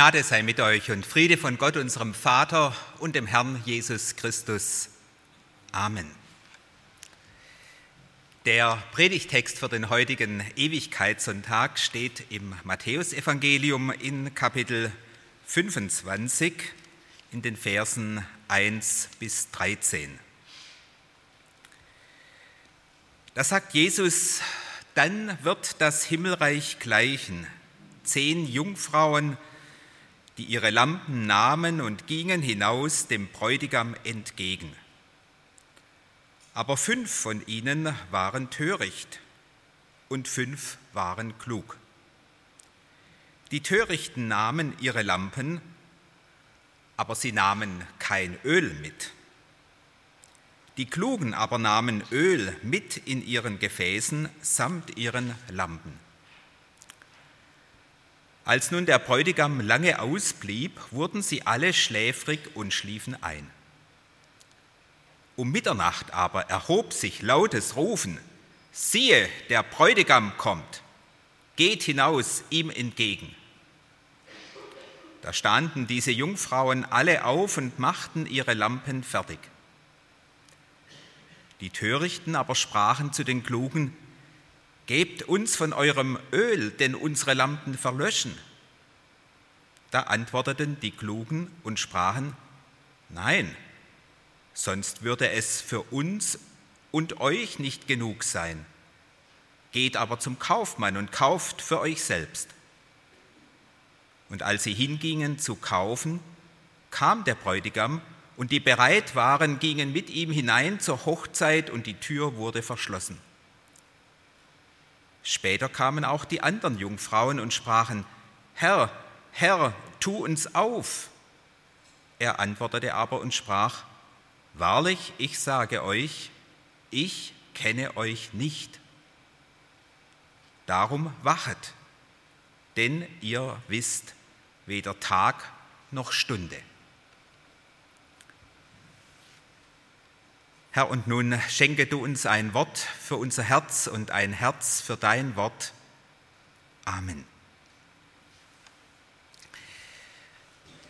Gnade sei mit euch und Friede von Gott, unserem Vater und dem Herrn Jesus Christus. Amen. Der Predigtext für den heutigen Ewigkeitssonntag steht im Matthäusevangelium in Kapitel 25 in den Versen 1 bis 13. Da sagt Jesus, dann wird das Himmelreich gleichen. Zehn Jungfrauen, die ihre Lampen nahmen und gingen hinaus dem Bräutigam entgegen. Aber fünf von ihnen waren töricht und fünf waren klug. Die Törichten nahmen ihre Lampen, aber sie nahmen kein Öl mit. Die Klugen aber nahmen Öl mit in ihren Gefäßen samt ihren Lampen. Als nun der Bräutigam lange ausblieb, wurden sie alle schläfrig und schliefen ein. Um Mitternacht aber erhob sich lautes Rufen, siehe, der Bräutigam kommt, geht hinaus ihm entgegen. Da standen diese Jungfrauen alle auf und machten ihre Lampen fertig. Die Törichten aber sprachen zu den Klugen, Gebt uns von eurem Öl, denn unsere Lampen verlöschen. Da antworteten die Klugen und sprachen, Nein, sonst würde es für uns und euch nicht genug sein. Geht aber zum Kaufmann und kauft für euch selbst. Und als sie hingingen zu kaufen, kam der Bräutigam, und die bereit waren, gingen mit ihm hinein zur Hochzeit, und die Tür wurde verschlossen. Später kamen auch die anderen Jungfrauen und sprachen, Herr, Herr, tu uns auf. Er antwortete aber und sprach, Wahrlich, ich sage euch, ich kenne euch nicht. Darum wachet, denn ihr wisst weder Tag noch Stunde. Herr, und nun schenke du uns ein Wort für unser Herz und ein Herz für dein Wort. Amen.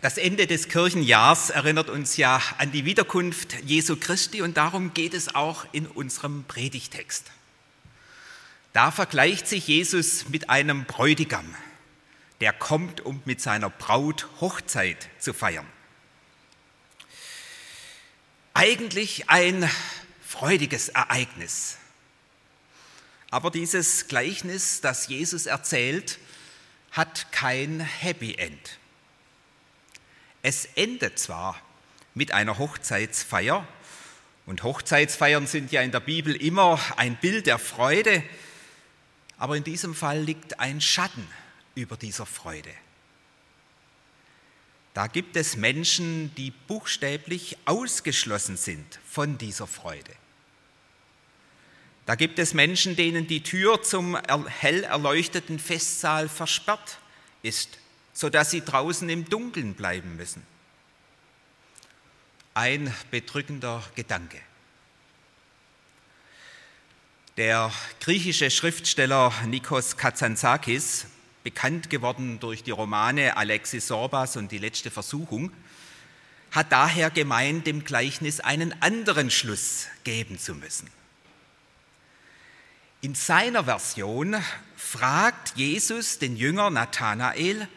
Das Ende des Kirchenjahrs erinnert uns ja an die Wiederkunft Jesu Christi und darum geht es auch in unserem Predigtext. Da vergleicht sich Jesus mit einem Bräutigam, der kommt, um mit seiner Braut Hochzeit zu feiern. Eigentlich ein freudiges Ereignis. Aber dieses Gleichnis, das Jesus erzählt, hat kein Happy End. Es endet zwar mit einer Hochzeitsfeier, und Hochzeitsfeiern sind ja in der Bibel immer ein Bild der Freude, aber in diesem Fall liegt ein Schatten über dieser Freude. Da gibt es Menschen, die buchstäblich ausgeschlossen sind von dieser Freude. Da gibt es Menschen, denen die Tür zum hell erleuchteten Festsaal versperrt ist, sodass sie draußen im Dunkeln bleiben müssen. Ein bedrückender Gedanke. Der griechische Schriftsteller Nikos Kazantzakis bekannt geworden durch die Romane Alexis Sorbas und die letzte Versuchung, hat daher gemeint, dem Gleichnis einen anderen Schluss geben zu müssen. In seiner Version fragt Jesus den Jünger Nathanael,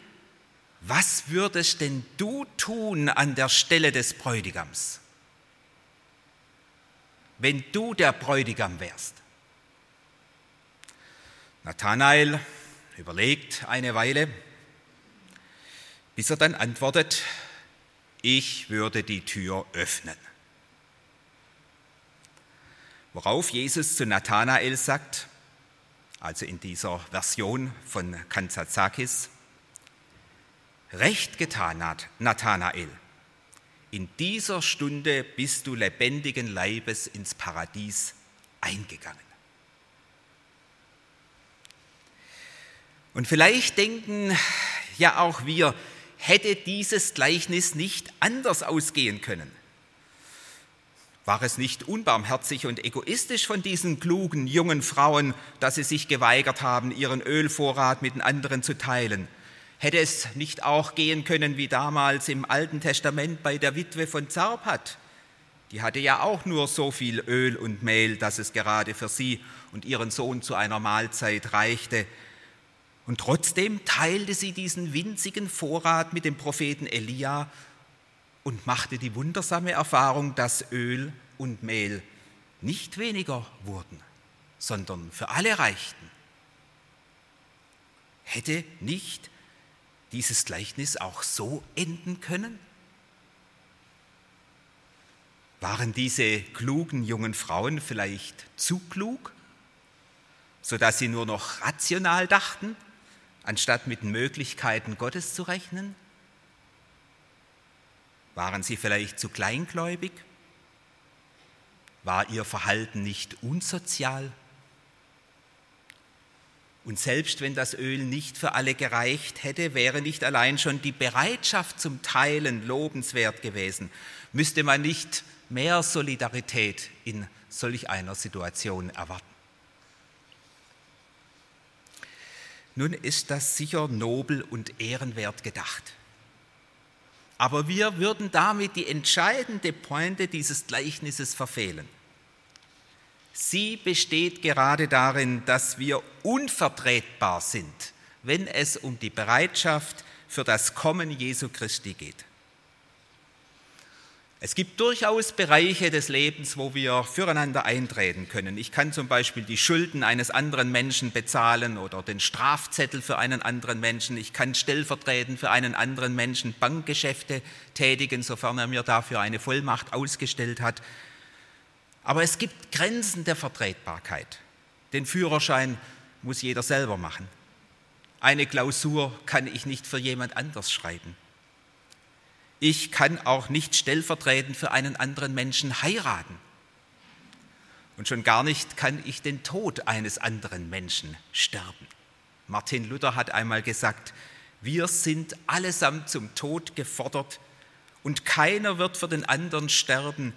was würdest denn du tun an der Stelle des Bräutigams, wenn du der Bräutigam wärst? Nathanael überlegt eine Weile, bis er dann antwortet, ich würde die Tür öffnen. Worauf Jesus zu Nathanael sagt, also in dieser Version von Kanzazakis, Recht getan, Nathanael. In dieser Stunde bist du lebendigen Leibes ins Paradies eingegangen. Und vielleicht denken ja auch wir, hätte dieses Gleichnis nicht anders ausgehen können. War es nicht unbarmherzig und egoistisch von diesen klugen jungen Frauen, dass sie sich geweigert haben, ihren Ölvorrat mit den anderen zu teilen? Hätte es nicht auch gehen können wie damals im Alten Testament bei der Witwe von Zarpat? Die hatte ja auch nur so viel Öl und Mehl, dass es gerade für sie und ihren Sohn zu einer Mahlzeit reichte. Und trotzdem teilte sie diesen winzigen Vorrat mit dem Propheten Elia und machte die wundersame Erfahrung, dass Öl und Mehl nicht weniger wurden, sondern für alle reichten. Hätte nicht dieses Gleichnis auch so enden können? Waren diese klugen jungen Frauen vielleicht zu klug, sodass sie nur noch rational dachten anstatt mit Möglichkeiten Gottes zu rechnen? Waren sie vielleicht zu kleingläubig? War ihr Verhalten nicht unsozial? Und selbst wenn das Öl nicht für alle gereicht hätte, wäre nicht allein schon die Bereitschaft zum Teilen lobenswert gewesen, müsste man nicht mehr Solidarität in solch einer Situation erwarten. Nun ist das sicher nobel und ehrenwert gedacht. Aber wir würden damit die entscheidende Pointe dieses Gleichnisses verfehlen. Sie besteht gerade darin, dass wir unvertretbar sind, wenn es um die Bereitschaft für das Kommen Jesu Christi geht. Es gibt durchaus Bereiche des Lebens, wo wir füreinander eintreten können. Ich kann zum Beispiel die Schulden eines anderen Menschen bezahlen oder den Strafzettel für einen anderen Menschen. Ich kann stellvertretend für einen anderen Menschen Bankgeschäfte tätigen, sofern er mir dafür eine Vollmacht ausgestellt hat. Aber es gibt Grenzen der Vertretbarkeit. Den Führerschein muss jeder selber machen. Eine Klausur kann ich nicht für jemand anders schreiben. Ich kann auch nicht stellvertretend für einen anderen Menschen heiraten. Und schon gar nicht kann ich den Tod eines anderen Menschen sterben. Martin Luther hat einmal gesagt, wir sind allesamt zum Tod gefordert und keiner wird für den anderen sterben,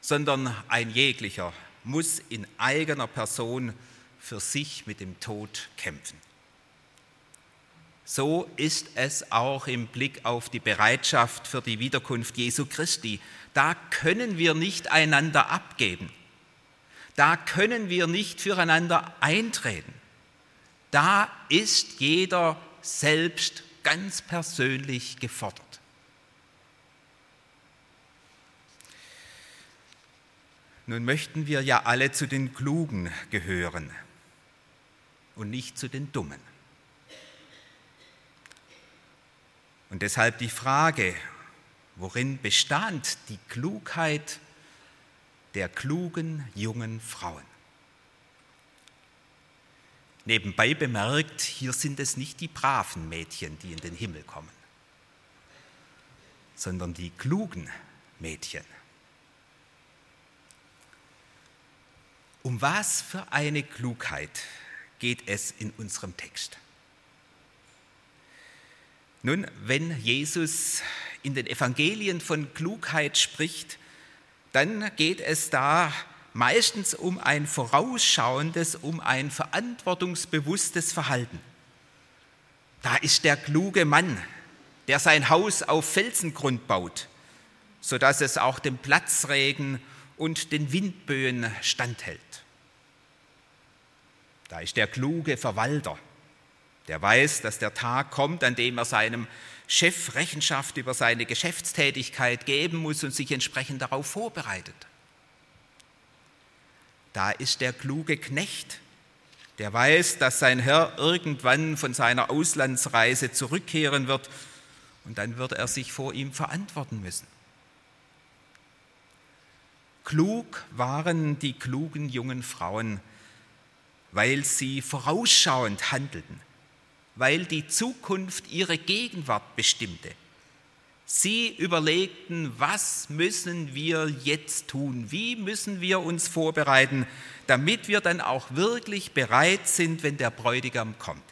sondern ein jeglicher muss in eigener Person für sich mit dem Tod kämpfen. So ist es auch im Blick auf die Bereitschaft für die Wiederkunft Jesu Christi. Da können wir nicht einander abgeben. Da können wir nicht füreinander eintreten. Da ist jeder selbst ganz persönlich gefordert. Nun möchten wir ja alle zu den Klugen gehören und nicht zu den Dummen. Und deshalb die Frage, worin bestand die Klugheit der klugen jungen Frauen? Nebenbei bemerkt, hier sind es nicht die braven Mädchen, die in den Himmel kommen, sondern die klugen Mädchen. Um was für eine Klugheit geht es in unserem Text? Nun, wenn Jesus in den Evangelien von Klugheit spricht, dann geht es da meistens um ein vorausschauendes, um ein verantwortungsbewusstes Verhalten. Da ist der kluge Mann, der sein Haus auf Felsengrund baut, sodass es auch dem Platzregen und den Windböen standhält. Da ist der kluge Verwalter, der weiß, dass der Tag kommt, an dem er seinem Chef Rechenschaft über seine Geschäftstätigkeit geben muss und sich entsprechend darauf vorbereitet. Da ist der kluge Knecht, der weiß, dass sein Herr irgendwann von seiner Auslandsreise zurückkehren wird und dann wird er sich vor ihm verantworten müssen. Klug waren die klugen jungen Frauen, weil sie vorausschauend handelten weil die Zukunft ihre Gegenwart bestimmte. Sie überlegten, was müssen wir jetzt tun? Wie müssen wir uns vorbereiten, damit wir dann auch wirklich bereit sind, wenn der Bräutigam kommt?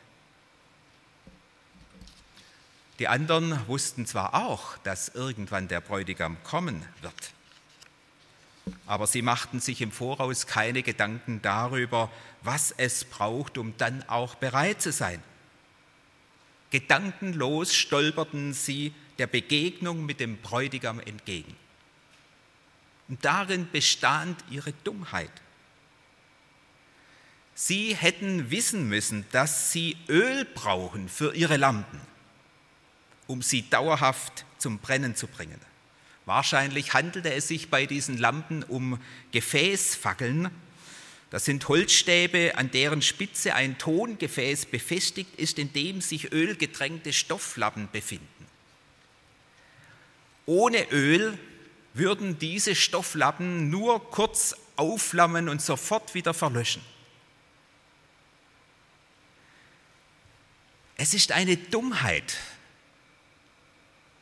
Die anderen wussten zwar auch, dass irgendwann der Bräutigam kommen wird, aber sie machten sich im Voraus keine Gedanken darüber, was es braucht, um dann auch bereit zu sein. Gedankenlos stolperten sie der Begegnung mit dem Bräutigam entgegen. Und darin bestand ihre Dummheit. Sie hätten wissen müssen, dass sie Öl brauchen für ihre Lampen, um sie dauerhaft zum Brennen zu bringen. Wahrscheinlich handelte es sich bei diesen Lampen um Gefäßfackeln. Das sind Holzstäbe, an deren Spitze ein Tongefäß befestigt ist, in dem sich ölgetränkte Stofflappen befinden. Ohne Öl würden diese Stofflappen nur kurz aufflammen und sofort wieder verlöschen. Es ist eine Dummheit,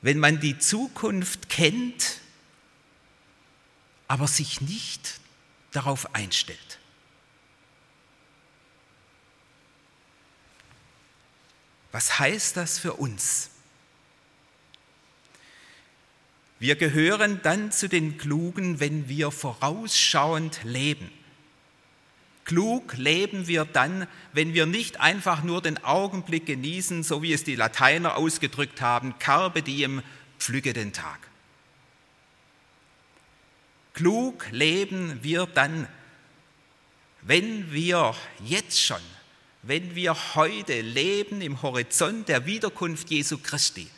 wenn man die Zukunft kennt, aber sich nicht darauf einstellt. Was heißt das für uns? Wir gehören dann zu den Klugen, wenn wir vorausschauend leben. Klug leben wir dann, wenn wir nicht einfach nur den Augenblick genießen, so wie es die Lateiner ausgedrückt haben, carpe diem, pflücke den Tag. Klug leben wir dann, wenn wir jetzt schon, wenn wir heute leben im Horizont der Wiederkunft Jesu Christi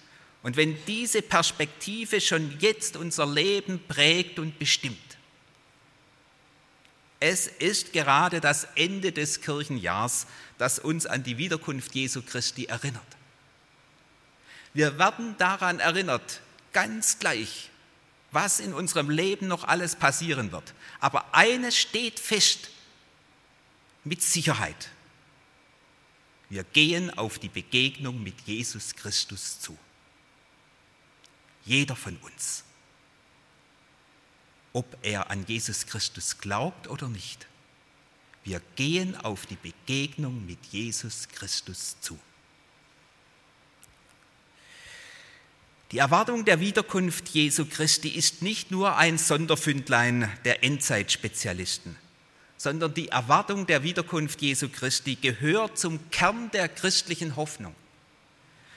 und wenn diese Perspektive schon jetzt unser Leben prägt und bestimmt, es ist gerade das Ende des Kirchenjahrs, das uns an die Wiederkunft Jesu Christi erinnert. Wir werden daran erinnert, ganz gleich, was in unserem Leben noch alles passieren wird. Aber eines steht fest, mit Sicherheit. Wir gehen auf die Begegnung mit Jesus Christus zu. Jeder von uns. Ob er an Jesus Christus glaubt oder nicht. Wir gehen auf die Begegnung mit Jesus Christus zu. Die Erwartung der Wiederkunft Jesu Christi ist nicht nur ein Sonderfündlein der Endzeitspezialisten, sondern die Erwartung der Wiederkunft Jesu Christi gehört zum Kern der christlichen Hoffnung.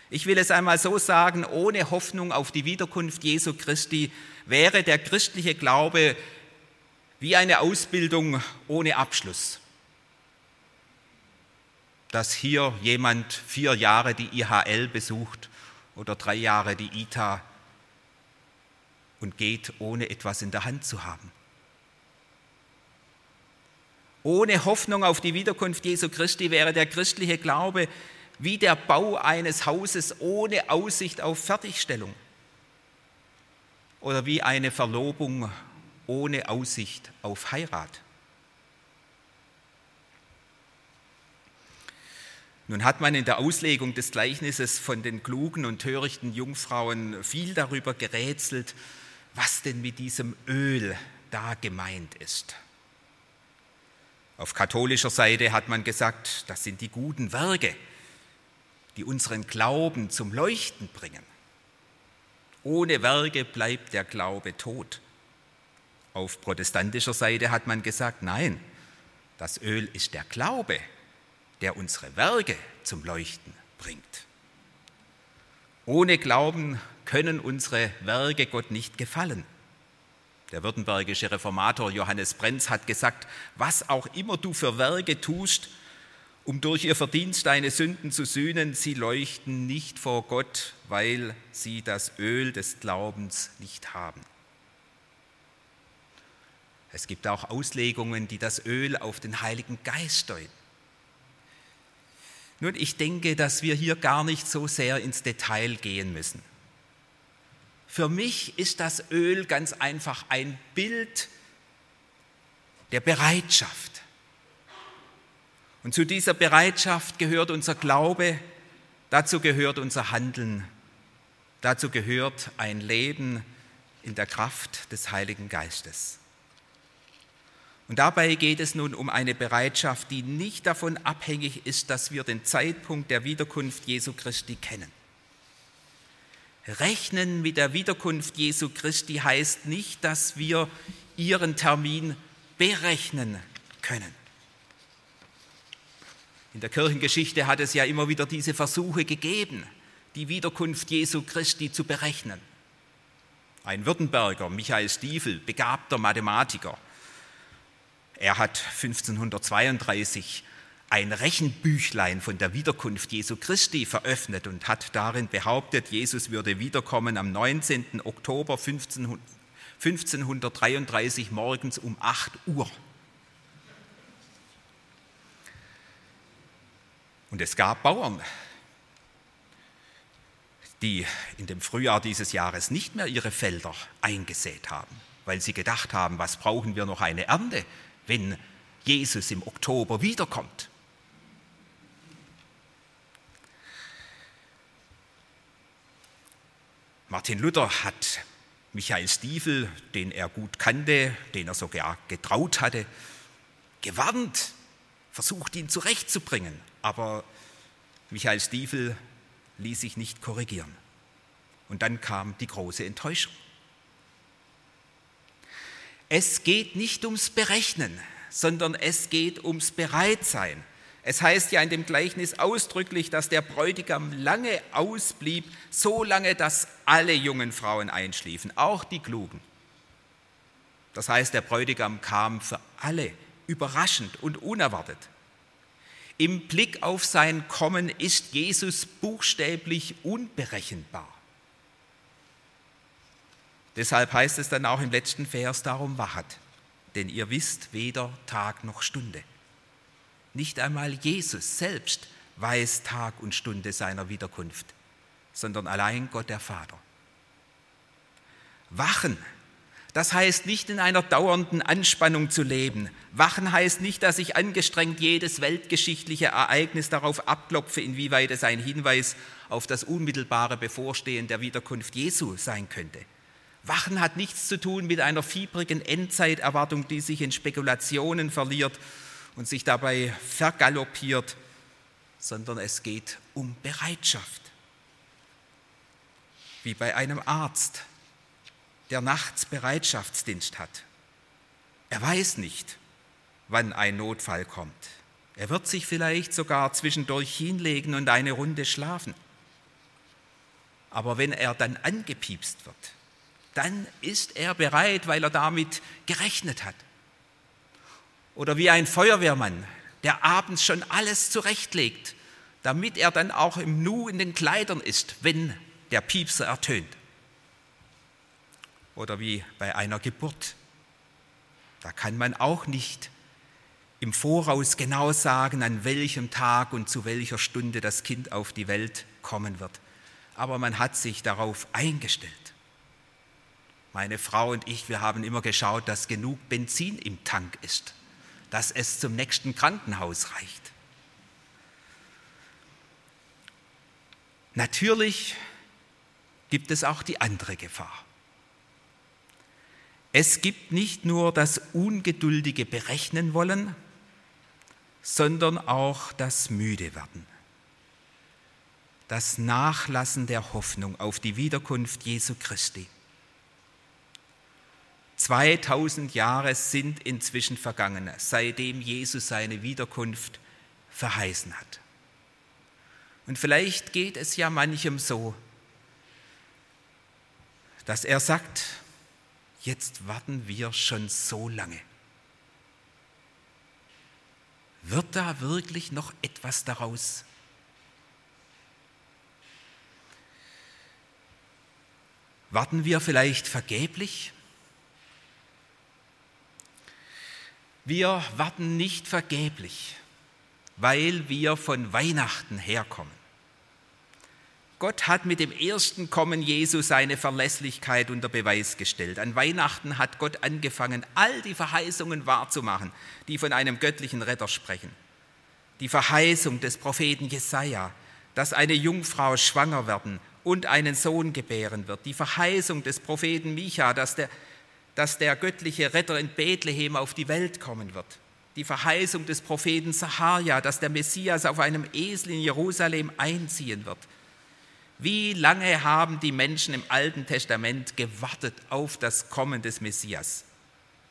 Ich will es einmal so sagen, ohne Hoffnung auf die Wiederkunft Jesu Christi wäre der christliche Glaube wie eine Ausbildung ohne Abschluss. Dass hier jemand vier Jahre die IHL besucht oder drei Jahre die ITA und geht, ohne etwas in der Hand zu haben. Ohne Hoffnung auf die Wiederkunft Jesu Christi wäre der christliche Glaube wie der Bau eines Hauses ohne Aussicht auf Fertigstellung oder wie eine Verlobung ohne Aussicht auf Heirat. Nun hat man in der Auslegung des Gleichnisses von den klugen und törichten Jungfrauen viel darüber gerätselt, was denn mit diesem Öl da gemeint ist. Auf katholischer Seite hat man gesagt, das sind die guten Werke, die unseren Glauben zum Leuchten bringen. Ohne Werke bleibt der Glaube tot. Auf protestantischer Seite hat man gesagt, nein, das Öl ist der Glaube, der unsere Werke zum Leuchten bringt. Ohne Glauben können unsere Werke Gott nicht gefallen. Der württembergische Reformator Johannes Brenz hat gesagt, was auch immer du für Werke tust, um durch ihr Verdienst deine Sünden zu sühnen. Sie leuchten nicht vor Gott, weil sie das Öl des Glaubens nicht haben. Es gibt auch Auslegungen, die das Öl auf den Heiligen Geist deuten. Nun, ich denke, dass wir hier gar nicht so sehr ins Detail gehen müssen. Für mich ist das Öl ganz einfach ein Bild der Bereitschaft und zu dieser Bereitschaft gehört unser Glaube, Dazu gehört unser Handeln. Dazu gehört ein Leben in der Kraft des Heiligen Geistes. Und dabei geht es nun um eine Bereitschaft, die nicht davon abhängig ist, dass wir den Zeitpunkt der Wiederkunft Jesu Christi kennen. Rechnen mit der Wiederkunft Jesu Christi heißt nicht, dass wir ihren Termin berechnen können. In der Kirchengeschichte hat es ja immer wieder diese Versuche gegeben, die Wiederkunft Jesu Christi zu berechnen. Ein Württemberger, Michael Stiefel, begabter Mathematiker, er hat 1532 ein Rechenbüchlein von der Wiederkunft Jesu Christi veröffentlicht und hat darin behauptet, Jesus würde wiederkommen am 19. Oktober 1533 morgens um 8 Uhr. Und es gab Bauern, die in dem Frühjahr dieses Jahres nicht mehr ihre Felder eingesät haben, weil sie gedacht haben, was brauchen wir noch eine Ernte, wenn Jesus im Oktober wiederkommt. Martin Luther hat Michael Stiefel, den er gut kannte, den er sogar getraut hatte, gewarnt, versucht ihn zurechtzubringen. Aber Michael Stiefel ließ sich nicht korrigieren. Und dann kam die große Enttäuschung. Es geht nicht ums Berechnen, sondern es geht ums Bereitsein. Es heißt ja in dem Gleichnis ausdrücklich, dass der Bräutigam lange ausblieb, so lange, dass alle jungen Frauen einschliefen, auch die Klugen. Das heißt, der Bräutigam kam für alle überraschend und unerwartet. Im Blick auf sein Kommen ist Jesus buchstäblich unberechenbar. Deshalb heißt es dann auch im letzten Vers, darum wachet, denn ihr wisst weder Tag noch Stunde. Nicht einmal Jesus selbst weiß Tag und Stunde seiner Wiederkunft, sondern allein Gott der Vater. Wachen, das heißt nicht in einer dauernden Anspannung zu leben. Wachen heißt nicht, dass ich angestrengt jedes weltgeschichtliche Ereignis darauf abklopfe, inwieweit es ein Hinweis auf das unmittelbare Bevorstehen der Wiederkunft Jesu sein könnte. Wachen hat nichts zu tun mit einer fiebrigen Endzeiterwartung, die sich in Spekulationen verliert und sich dabei vergaloppiert, sondern es geht um Bereitschaft. Wie bei einem Arzt, der nachts Bereitschaftsdienst hat. Er weiß nicht, wann ein Notfall kommt. Er wird sich vielleicht sogar zwischendurch hinlegen und eine Runde schlafen. Aber wenn er dann angepiepst wird, dann ist er bereit, weil er damit gerechnet hat. Oder wie ein Feuerwehrmann, der abends schon alles zurechtlegt, damit er dann auch im Nu in den Kleidern ist, wenn der Piepser ertönt. Oder wie bei einer Geburt. Da kann man auch nicht im Voraus genau sagen, an welchem Tag und zu welcher Stunde das Kind auf die Welt kommen wird. Aber man hat sich darauf eingestellt. Meine Frau und ich, wir haben immer geschaut, dass genug Benzin im Tank ist dass es zum nächsten Krankenhaus reicht. Natürlich gibt es auch die andere Gefahr. Es gibt nicht nur das ungeduldige Berechnen wollen, sondern auch das Müdewerden, das Nachlassen der Hoffnung auf die Wiederkunft Jesu Christi. 2000 Jahre sind inzwischen vergangen, seitdem Jesus seine Wiederkunft verheißen hat. Und vielleicht geht es ja manchem so, dass er sagt, jetzt warten wir schon so lange. Wird da wirklich noch etwas daraus? Warten wir vielleicht vergeblich? Wir warten nicht vergeblich, weil wir von Weihnachten herkommen. Gott hat mit dem ersten Kommen Jesu seine Verlässlichkeit unter Beweis gestellt. An Weihnachten hat Gott angefangen, all die Verheißungen wahrzumachen, die von einem göttlichen Retter sprechen. Die Verheißung des Propheten Jesaja, dass eine Jungfrau schwanger werden und einen Sohn gebären wird. Die Verheißung des Propheten Micha, dass der, dass der göttliche Retter in Bethlehem auf die Welt kommen wird. Die Verheißung des Propheten Saharia, dass der Messias auf einem Esel in Jerusalem einziehen wird. Wie lange haben die Menschen im Alten Testament gewartet auf das Kommen des Messias?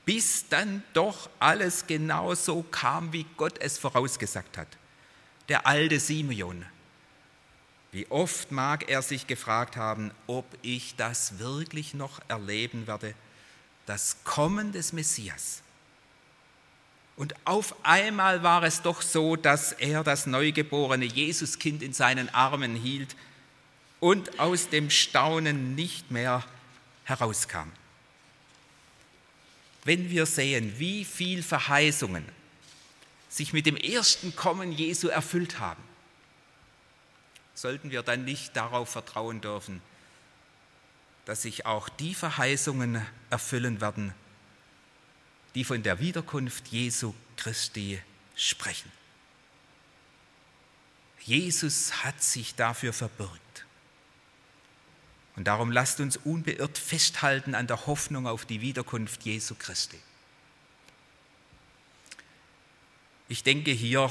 Bis dann doch alles genau so kam, wie Gott es vorausgesagt hat. Der alte Simeon, wie oft mag er sich gefragt haben, ob ich das wirklich noch erleben werde, das Kommen des Messias. Und auf einmal war es doch so, dass er das neugeborene Jesuskind in seinen Armen hielt und aus dem Staunen nicht mehr herauskam. Wenn wir sehen, wie viel Verheißungen sich mit dem ersten Kommen Jesu erfüllt haben, sollten wir dann nicht darauf vertrauen dürfen, dass sich auch die Verheißungen erfüllen werden, die von der Wiederkunft Jesu Christi sprechen. Jesus hat sich dafür verbürgt. Und darum lasst uns unbeirrt festhalten an der Hoffnung auf die Wiederkunft Jesu Christi. Ich denke hier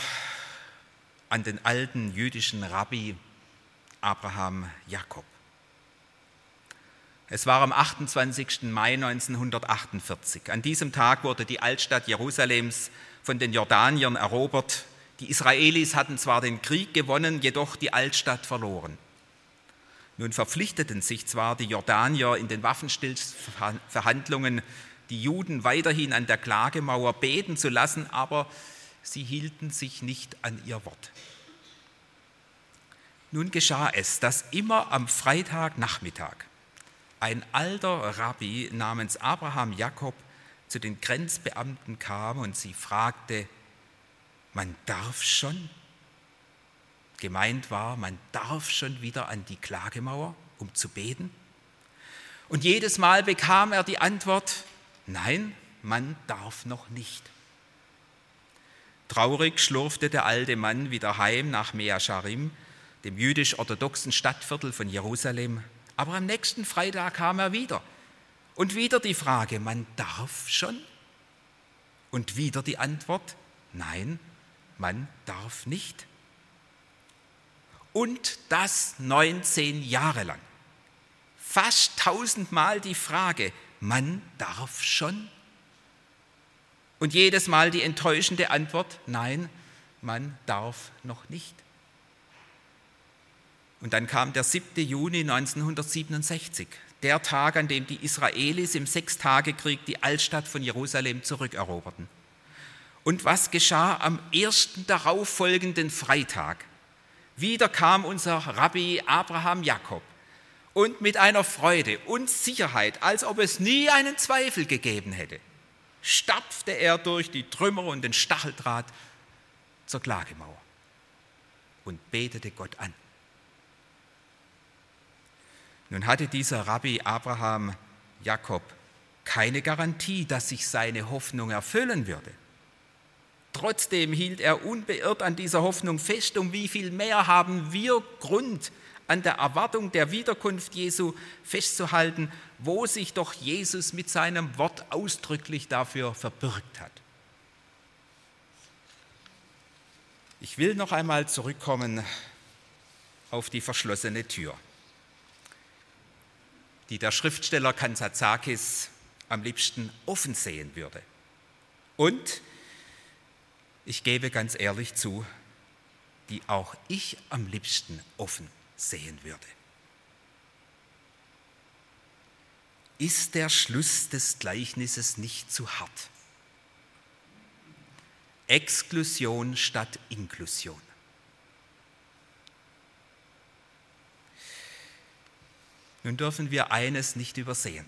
an den alten jüdischen Rabbi Abraham Jakob. Es war am 28. Mai 1948. An diesem Tag wurde die Altstadt Jerusalems von den Jordaniern erobert. Die Israelis hatten zwar den Krieg gewonnen, jedoch die Altstadt verloren. Nun verpflichteten sich zwar die Jordanier in den Waffenstillverhandlungen, die Juden weiterhin an der Klagemauer beten zu lassen, aber sie hielten sich nicht an ihr Wort. Nun geschah es, dass immer am Freitagnachmittag ein alter Rabbi namens Abraham Jakob zu den Grenzbeamten kam und sie fragte, man darf schon? Gemeint war, man darf schon wieder an die Klagemauer, um zu beten? Und jedes Mal bekam er die Antwort, nein, man darf noch nicht. Traurig schlurfte der alte Mann wieder heim nach Mea Sharim dem jüdisch-orthodoxen Stadtviertel von Jerusalem. Aber am nächsten Freitag kam er wieder. Und wieder die Frage, man darf schon? Und wieder die Antwort, nein, man darf nicht. Und das 19 Jahre lang. Fast tausendmal die Frage, man darf schon? Und jedes Mal die enttäuschende Antwort, nein, man darf noch nicht. Und dann kam der 7. Juni 1967, der Tag, an dem die Israelis im Sechstagekrieg die Altstadt von Jerusalem zurückeroberten. Und was geschah am ersten darauffolgenden Freitag? Wieder kam unser Rabbi Abraham Jakob und mit einer Freude und Sicherheit, als ob es nie einen Zweifel gegeben hätte, stapfte er durch die Trümmer und den Stacheldraht zur Klagemauer und betete Gott an. Nun hatte dieser Rabbi Abraham Jakob keine Garantie, dass sich seine Hoffnung erfüllen würde. Trotzdem hielt er unbeirrt an dieser Hoffnung fest, um wie viel mehr haben wir Grund, an der Erwartung der Wiederkunft Jesu festzuhalten, wo sich doch Jesus mit seinem Wort ausdrücklich dafür verbürgt hat. Ich will noch einmal zurückkommen auf die verschlossene Tür die der Schriftsteller Kanzazakis am liebsten offen sehen würde. Und ich gebe ganz ehrlich zu, die auch ich am liebsten offen sehen würde. Ist der Schluss des Gleichnisses nicht zu hart? Exklusion statt Inklusion. Nun dürfen wir eines nicht übersehen.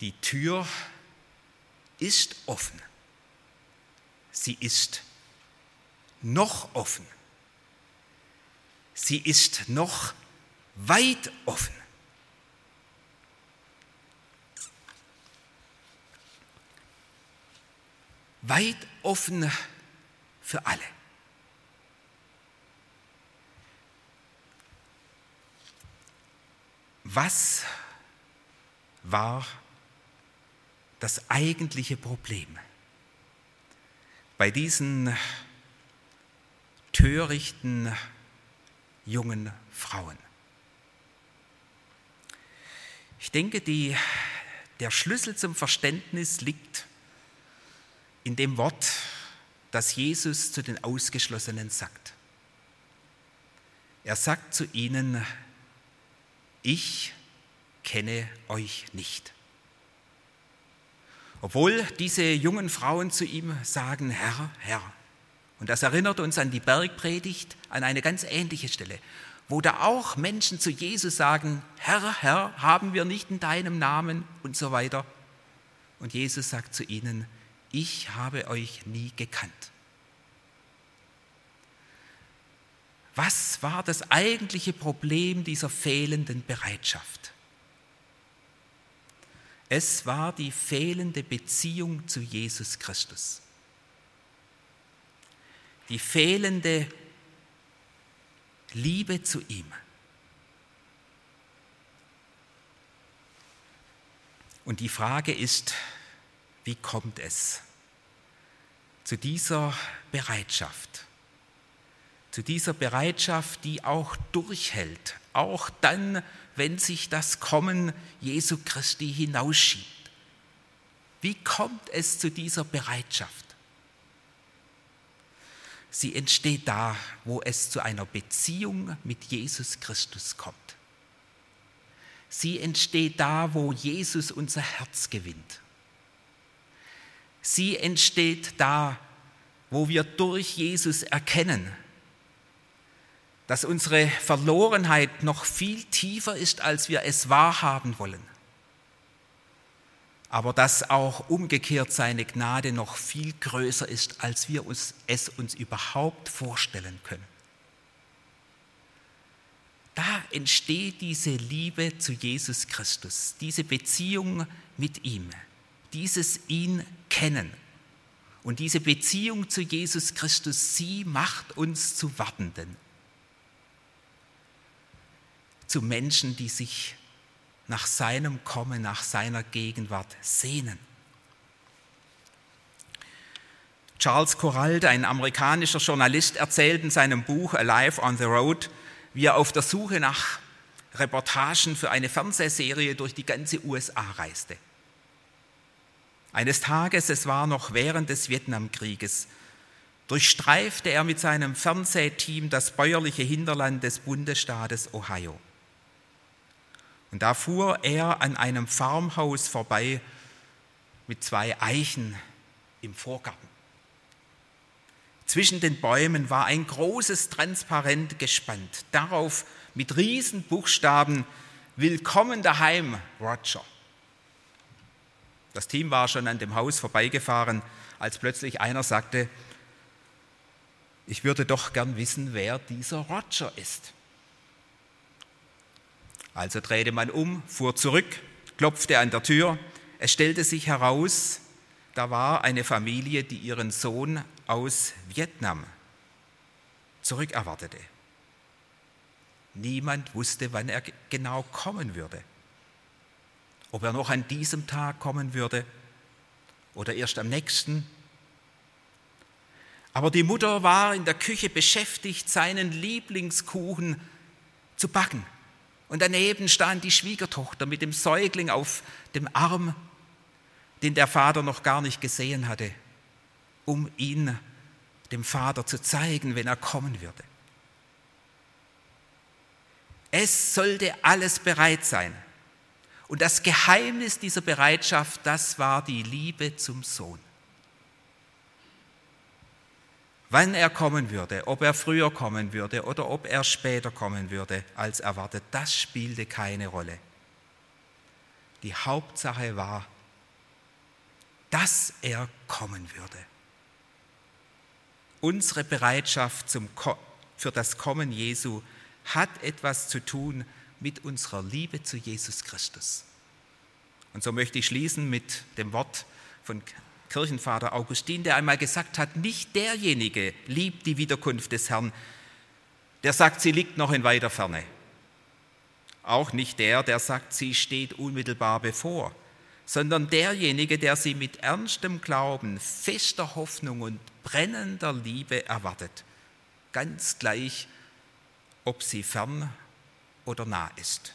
Die Tür ist offen. Sie ist noch offen. Sie ist noch weit offen. Weit offen für alle. Was war das eigentliche Problem bei diesen törichten jungen Frauen? Ich denke, die, der Schlüssel zum Verständnis liegt in dem Wort, das Jesus zu den Ausgeschlossenen sagt. Er sagt zu ihnen, ich kenne euch nicht. Obwohl diese jungen Frauen zu ihm sagen, Herr, Herr. Und das erinnert uns an die Bergpredigt, an eine ganz ähnliche Stelle wo da auch Menschen zu Jesus sagen, Herr, Herr, haben wir nicht in deinem Namen und so weiter. Und Jesus sagt zu ihnen, ich habe euch nie gekannt. Was war das eigentliche Problem dieser fehlenden Bereitschaft? Es war die fehlende Beziehung zu Jesus Christus. Die fehlende Liebe zu ihm. Und die Frage ist, wie kommt es zu dieser Bereitschaft? Zu dieser Bereitschaft, die auch durchhält, auch dann, wenn sich das Kommen Jesu Christi hinausschiebt. Wie kommt es zu dieser Bereitschaft? Sie entsteht da, wo es zu einer Beziehung mit Jesus Christus kommt. Sie entsteht da, wo Jesus unser Herz gewinnt. Sie entsteht da, wo wir durch Jesus erkennen, dass unsere Verlorenheit noch viel tiefer ist, als wir es wahrhaben wollen aber dass auch umgekehrt seine Gnade noch viel größer ist, als wir uns, es uns überhaupt vorstellen können. Da entsteht diese Liebe zu Jesus Christus, diese Beziehung mit ihm, dieses ihn kennen. Und diese Beziehung zu Jesus Christus, sie macht uns zu Wartenden, zu Menschen, die sich nach seinem Kommen, nach seiner Gegenwart sehnen. Charles Corrald, ein amerikanischer Journalist, erzählt in seinem Buch Alive on the Road, wie er auf der Suche nach Reportagen für eine Fernsehserie durch die ganze USA reiste. Eines Tages, es war noch während des Vietnamkrieges, durchstreifte er mit seinem Fernsehteam das bäuerliche Hinterland des Bundesstaates Ohio. Und da fuhr er an einem Farmhaus vorbei mit zwei Eichen im Vorgarten. Zwischen den Bäumen war ein großes Transparent gespannt. Darauf mit Riesenbuchstaben Willkommen daheim, Roger. Das Team war schon an dem Haus vorbeigefahren, als plötzlich einer sagte, ich würde doch gern wissen, wer dieser Roger ist. Also drehte man um, fuhr zurück, klopfte an der Tür. Es stellte sich heraus, da war eine Familie, die ihren Sohn aus Vietnam zurückerwartete. Niemand wusste, wann er genau kommen würde. Ob er noch an diesem Tag kommen würde oder erst am nächsten. Aber die Mutter war in der Küche beschäftigt, seinen Lieblingskuchen zu backen. Und daneben stand die Schwiegertochter mit dem Säugling auf dem Arm, den der Vater noch gar nicht gesehen hatte, um ihn dem Vater zu zeigen, wenn er kommen würde. Es sollte alles bereit sein. Und das Geheimnis dieser Bereitschaft, das war die Liebe zum Sohn. Wann er kommen würde, ob er früher kommen würde oder ob er später kommen würde als erwartet, das spielte keine Rolle. Die Hauptsache war, dass er kommen würde. Unsere Bereitschaft zum, für das Kommen Jesu hat etwas zu tun mit unserer Liebe zu Jesus Christus. Und so möchte ich schließen mit dem Wort von Kirchenvater Augustin, der einmal gesagt hat, nicht derjenige liebt die Wiederkunft des Herrn, der sagt, sie liegt noch in weiter Ferne. Auch nicht der, der sagt, sie steht unmittelbar bevor, sondern derjenige, der sie mit ernstem Glauben, fester Hoffnung und brennender Liebe erwartet, ganz gleich, ob sie fern oder nah ist.